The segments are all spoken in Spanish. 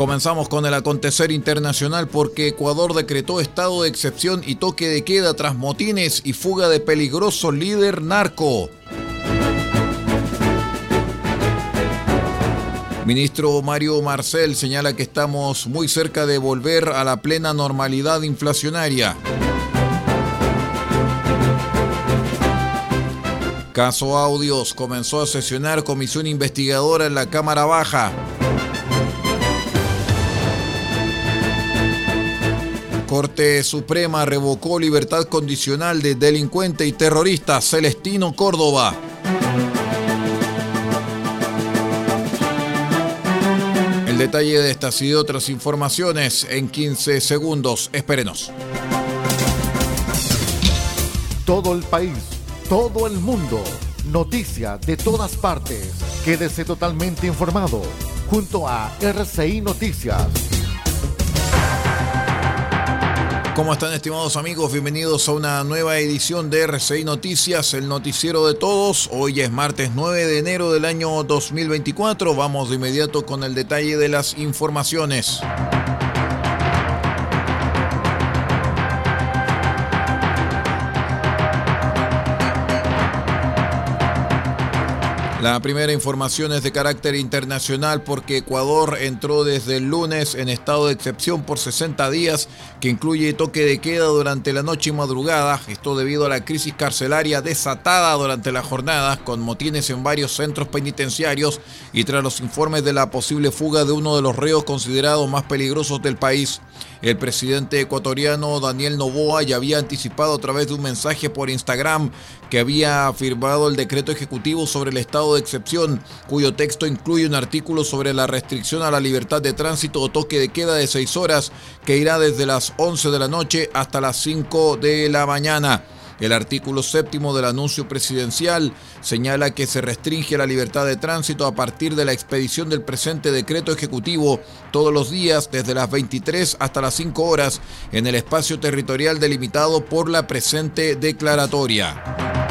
Comenzamos con el acontecer internacional porque Ecuador decretó estado de excepción y toque de queda tras motines y fuga de peligroso líder narco. Ministro Mario Marcel señala que estamos muy cerca de volver a la plena normalidad inflacionaria. Caso Audios comenzó a sesionar comisión investigadora en la Cámara Baja. Corte Suprema revocó libertad condicional de delincuente y terrorista Celestino Córdoba. El detalle de estas y otras informaciones en 15 segundos. Espérenos. Todo el país, todo el mundo, noticias de todas partes. Quédese totalmente informado junto a RCI Noticias. ¿Cómo están estimados amigos? Bienvenidos a una nueva edición de RCI Noticias, el noticiero de todos. Hoy es martes 9 de enero del año 2024. Vamos de inmediato con el detalle de las informaciones. La primera información es de carácter internacional porque Ecuador entró desde el lunes en estado de excepción por 60 días que incluye toque de queda durante la noche y madrugada. Esto debido a la crisis carcelaria desatada durante la jornada con motines en varios centros penitenciarios y tras los informes de la posible fuga de uno de los reos considerados más peligrosos del país. El presidente ecuatoriano Daniel Novoa ya había anticipado a través de un mensaje por Instagram que había firmado el decreto ejecutivo sobre el estado de excepción, cuyo texto incluye un artículo sobre la restricción a la libertad de tránsito o toque de queda de seis horas que irá desde las 11 de la noche hasta las 5 de la mañana. El artículo séptimo del anuncio presidencial señala que se restringe la libertad de tránsito a partir de la expedición del presente decreto ejecutivo todos los días desde las 23 hasta las 5 horas en el espacio territorial delimitado por la presente declaratoria.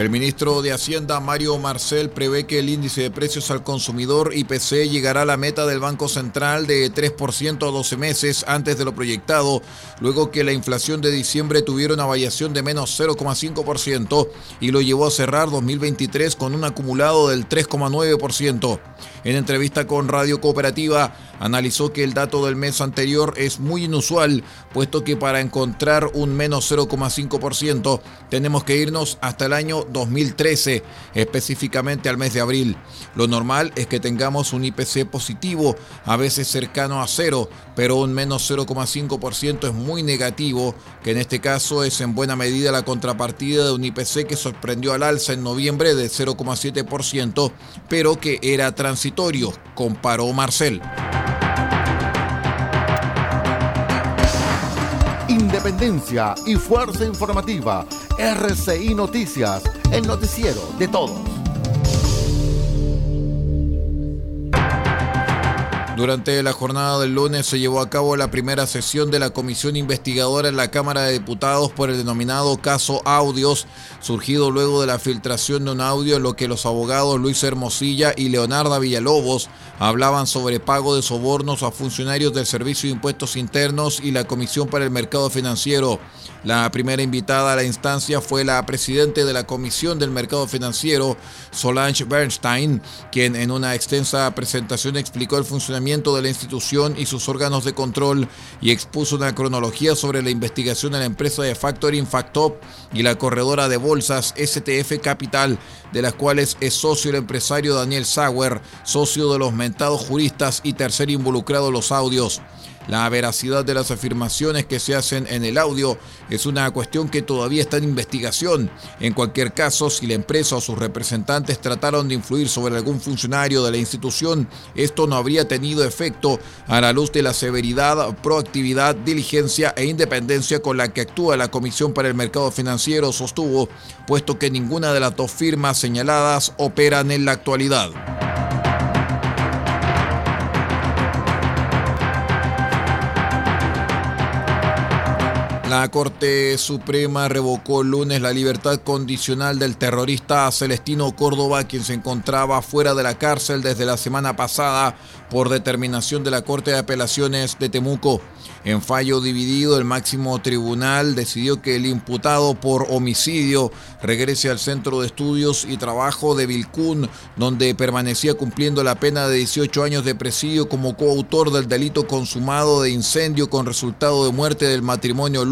El ministro de Hacienda, Mario Marcel, prevé que el índice de precios al consumidor IPC llegará a la meta del Banco Central de 3% a 12 meses antes de lo proyectado, luego que la inflación de diciembre tuviera una variación de menos 0,5% y lo llevó a cerrar 2023 con un acumulado del 3,9%. En entrevista con Radio Cooperativa, analizó que el dato del mes anterior es muy inusual, puesto que para encontrar un menos 0,5% tenemos que irnos hasta el año 2013, específicamente al mes de abril. Lo normal es que tengamos un IPC positivo, a veces cercano a cero, pero un menos 0,5% es muy negativo, que en este caso es en buena medida la contrapartida de un IPC que sorprendió al alza en noviembre de 0,7%, pero que era transitorio, comparó Marcel. Independencia y fuerza informativa. RCI Noticias, el noticiero de todos. Durante la jornada del lunes se llevó a cabo la primera sesión de la comisión investigadora en la Cámara de Diputados por el denominado caso Audios, surgido luego de la filtración de un audio en lo que los abogados Luis Hermosilla y Leonardo Villalobos hablaban sobre pago de sobornos a funcionarios del Servicio de Impuestos Internos y la Comisión para el Mercado Financiero. La primera invitada a la instancia fue la presidenta de la Comisión del Mercado Financiero, Solange Bernstein, quien en una extensa presentación explicó el funcionamiento de la institución y sus órganos de control y expuso una cronología sobre la investigación de la empresa de factoring Factop y la corredora de bolsas STF Capital, de las cuales es socio el empresario Daniel Sauer, socio de los mentados juristas y tercer involucrado en los audios. La veracidad de las afirmaciones que se hacen en el audio es una cuestión que todavía está en investigación. En cualquier caso, si la empresa o sus representantes trataron de influir sobre algún funcionario de la institución, esto no habría tenido efecto a la luz de la severidad, proactividad, diligencia e independencia con la que actúa la Comisión para el Mercado Financiero, sostuvo, puesto que ninguna de las dos firmas señaladas operan en la actualidad. La Corte Suprema revocó el lunes la libertad condicional del terrorista Celestino Córdoba, quien se encontraba fuera de la cárcel desde la semana pasada por determinación de la Corte de Apelaciones de Temuco. En fallo dividido, el máximo tribunal decidió que el imputado por homicidio regrese al Centro de Estudios y Trabajo de Vilcún, donde permanecía cumpliendo la pena de 18 años de presidio como coautor del delito consumado de incendio con resultado de muerte del matrimonio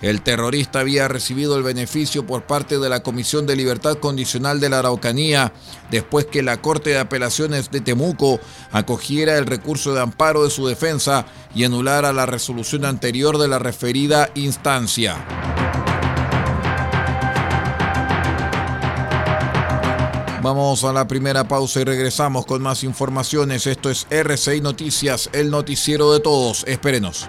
El terrorista había recibido el beneficio por parte de la Comisión de Libertad Condicional de la Araucanía, después que la Corte de Apelaciones de Temuco acogiera el recurso de amparo de su defensa y anulara la resolución anterior de la referida instancia. Vamos a la primera pausa y regresamos con más informaciones. Esto es RCI Noticias, el noticiero de todos. Espérenos.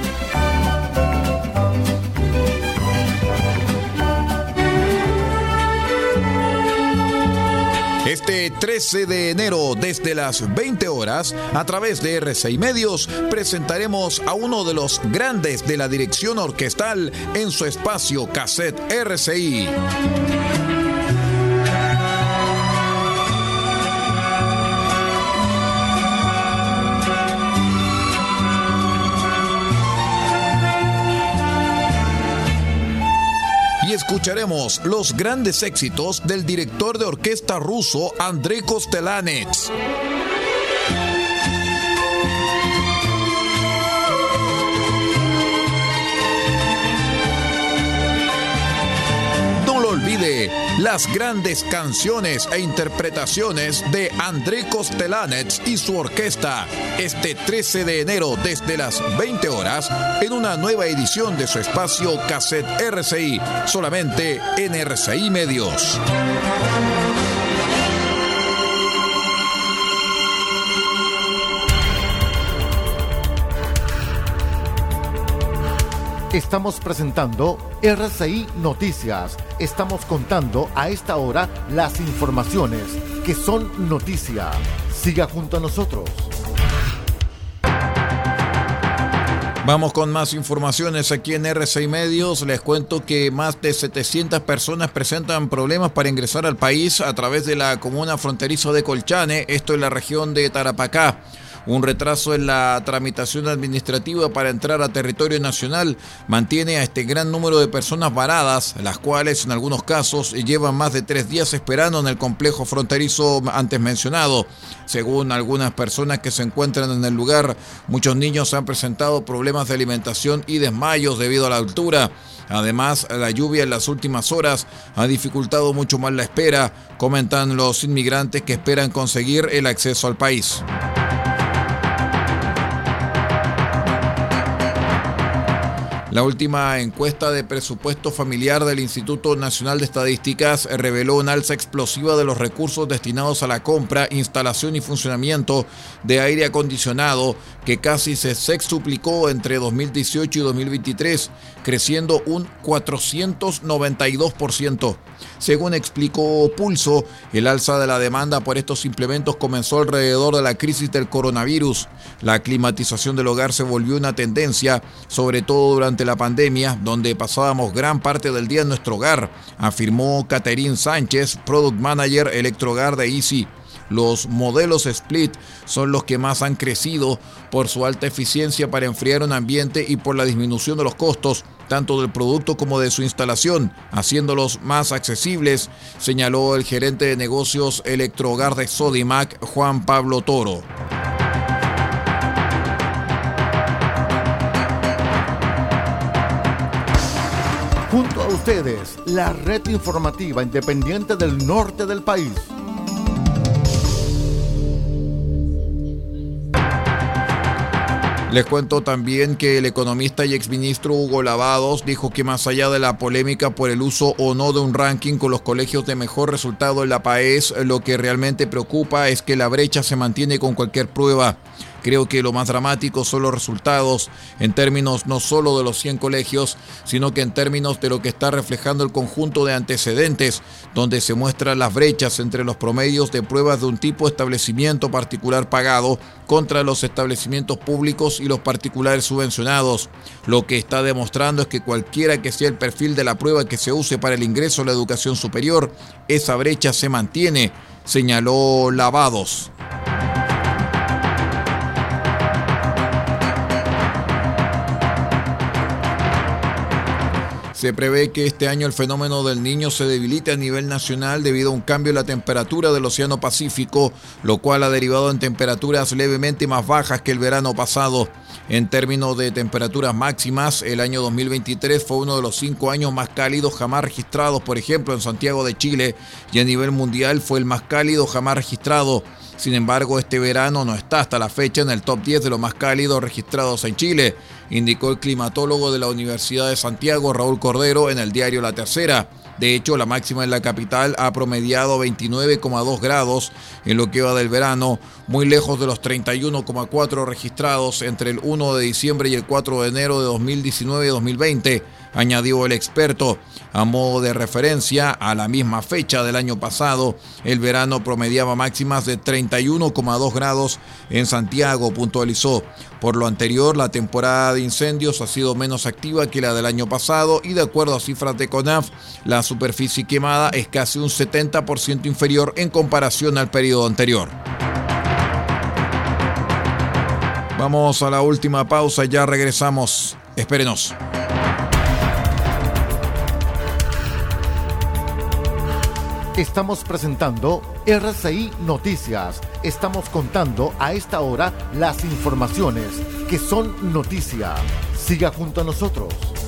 Este 13 de enero, desde las 20 horas, a través de R6 Medios, presentaremos a uno de los grandes de la dirección orquestal en su espacio Cassette RCI. Escucharemos los grandes éxitos del director de orquesta ruso Andrei Kostelanets. Las grandes canciones e interpretaciones de André Kostelanets y su orquesta este 13 de enero desde las 20 horas en una nueva edición de su espacio Cassette RCI, solamente en RCI Medios. Estamos presentando RCI Noticias. Estamos contando a esta hora las informaciones que son noticia. Siga junto a nosotros. Vamos con más informaciones aquí en RCI Medios. Les cuento que más de 700 personas presentan problemas para ingresar al país a través de la comuna fronterizo de Colchane, esto en la región de Tarapacá. Un retraso en la tramitación administrativa para entrar a territorio nacional mantiene a este gran número de personas varadas, las cuales en algunos casos llevan más de tres días esperando en el complejo fronterizo antes mencionado. Según algunas personas que se encuentran en el lugar, muchos niños han presentado problemas de alimentación y desmayos debido a la altura. Además, la lluvia en las últimas horas ha dificultado mucho más la espera, comentan los inmigrantes que esperan conseguir el acceso al país. La última encuesta de presupuesto familiar del Instituto Nacional de Estadísticas reveló una alza explosiva de los recursos destinados a la compra, instalación y funcionamiento de aire acondicionado, que casi se sextuplicó entre 2018 y 2023, creciendo un 492%. Según explicó Pulso, el alza de la demanda por estos implementos comenzó alrededor de la crisis del coronavirus. La climatización del hogar se volvió una tendencia, sobre todo durante la pandemia, donde pasábamos gran parte del día en nuestro hogar, afirmó Caterín Sánchez, Product Manager Electrogar de Easy. Los modelos Split son los que más han crecido por su alta eficiencia para enfriar un ambiente y por la disminución de los costos, tanto del producto como de su instalación, haciéndolos más accesibles, señaló el gerente de negocios Electrogar de Sodimac, Juan Pablo Toro. Junto a ustedes, la red informativa independiente del norte del país. Les cuento también que el economista y exministro Hugo Lavados dijo que más allá de la polémica por el uso o no de un ranking con los colegios de mejor resultado en la PAES, lo que realmente preocupa es que la brecha se mantiene con cualquier prueba. Creo que lo más dramático son los resultados en términos no solo de los 100 colegios, sino que en términos de lo que está reflejando el conjunto de antecedentes, donde se muestran las brechas entre los promedios de pruebas de un tipo establecimiento particular pagado contra los establecimientos públicos y los particulares subvencionados. Lo que está demostrando es que cualquiera que sea el perfil de la prueba que se use para el ingreso a la educación superior, esa brecha se mantiene, señaló Lavados. Se prevé que este año el fenómeno del niño se debilite a nivel nacional debido a un cambio en la temperatura del Océano Pacífico, lo cual ha derivado en temperaturas levemente más bajas que el verano pasado. En términos de temperaturas máximas, el año 2023 fue uno de los cinco años más cálidos jamás registrados, por ejemplo, en Santiago de Chile, y a nivel mundial fue el más cálido jamás registrado. Sin embargo, este verano no está hasta la fecha en el top 10 de los más cálidos registrados en Chile, indicó el climatólogo de la Universidad de Santiago, Raúl Cordero, en el diario La Tercera. De hecho, la máxima en la capital ha promediado 29,2 grados en lo que va del verano, muy lejos de los 31,4 registrados entre el 1 de diciembre y el 4 de enero de 2019 y 2020, añadió el experto. A modo de referencia, a la misma fecha del año pasado, el verano promediaba máximas de 31,2 grados en Santiago, puntualizó. Por lo anterior, la temporada de incendios ha sido menos activa que la del año pasado y de acuerdo a cifras de CONAF, la superficie quemada es casi un 70% inferior en comparación al periodo anterior. Vamos a la última pausa, ya regresamos. Espérenos. Estamos presentando RCI Noticias. Estamos contando a esta hora las informaciones que son noticia. Siga junto a nosotros.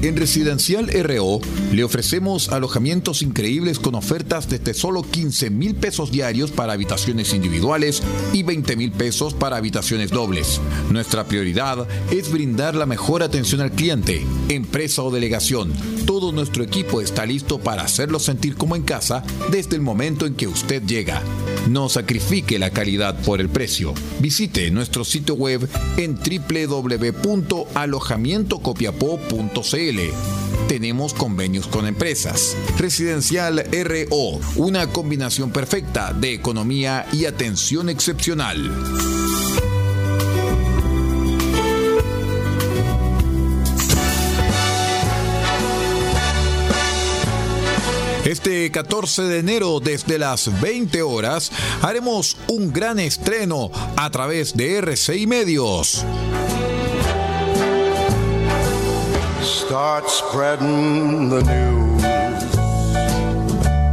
En Residencial RO le ofrecemos alojamientos increíbles con ofertas desde solo 15 mil pesos diarios para habitaciones individuales y 20 mil pesos para habitaciones dobles. Nuestra prioridad es brindar la mejor atención al cliente, empresa o delegación. Todo nuestro equipo está listo para hacerlo sentir como en casa desde el momento en que usted llega. No sacrifique la calidad por el precio. Visite nuestro sitio web en www.alojamientocopiapó.cl. Tenemos convenios con empresas. Residencial RO, una combinación perfecta de economía y atención excepcional. Este 14 de enero desde las 20 horas haremos un gran estreno a través de RCI Medios. Start spreading the news.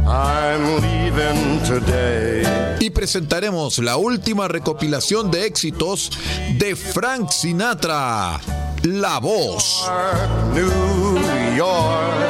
I'm leaving today. Y presentaremos la última recopilación de éxitos de Frank Sinatra, La Voz. New York.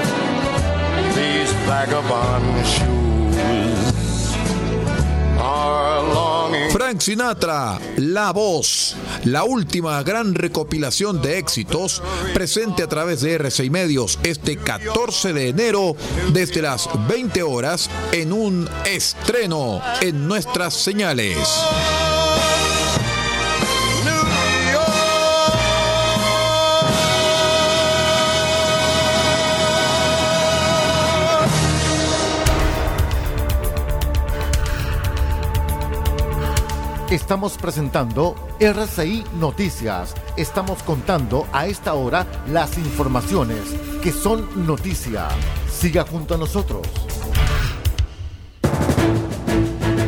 Frank Sinatra, La Voz, la última gran recopilación de éxitos, presente a través de R6 Medios este 14 de enero desde las 20 horas en un estreno en nuestras señales. Estamos presentando RCI Noticias. Estamos contando a esta hora las informaciones que son noticia. Siga junto a nosotros.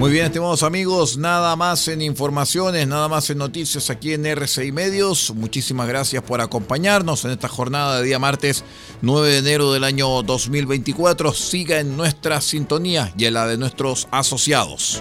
Muy bien, estimados amigos, nada más en informaciones, nada más en noticias aquí en RCI Medios. Muchísimas gracias por acompañarnos en esta jornada de día martes 9 de enero del año 2024. Siga en nuestra sintonía y en la de nuestros asociados.